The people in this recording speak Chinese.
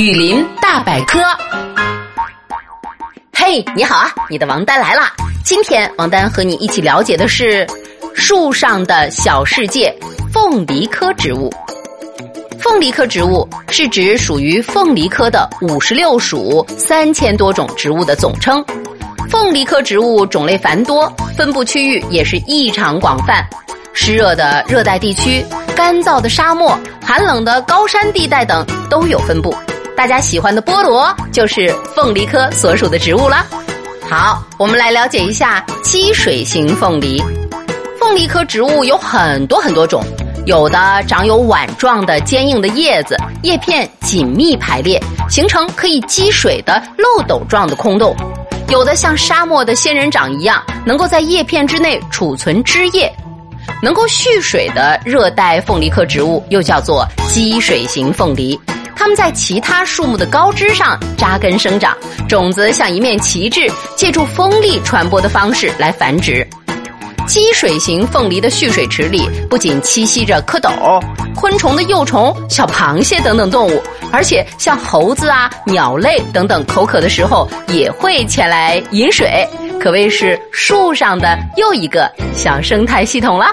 雨林大百科，嘿，你好啊！你的王丹来啦！今天王丹和你一起了解的是树上的小世界——凤梨科植物。凤梨科植物是指属于凤梨科的五十六属三千多种植物的总称。凤梨科植物种类繁多，分布区域也是异常广泛。湿热的热带地区、干燥的沙漠、寒冷的高山地带等都有分布。大家喜欢的菠萝就是凤梨科所属的植物了。好，我们来了解一下积水型凤梨。凤梨科植物有很多很多种，有的长有碗状的坚硬的叶子，叶片紧密排列，形成可以积水的漏斗状的空洞；有的像沙漠的仙人掌一样，能够在叶片之内储存汁液。能够蓄水的热带凤梨科植物又叫做积水型凤梨，它们在其他树木的高枝上扎根生长，种子像一面旗帜，借助风力传播的方式来繁殖。积水型凤梨的蓄水池里不仅栖息着蝌蚪、昆虫的幼虫、小螃蟹等等动物，而且像猴子啊、鸟类等等口渴的时候也会前来饮水。可谓是树上的又一个小生态系统了。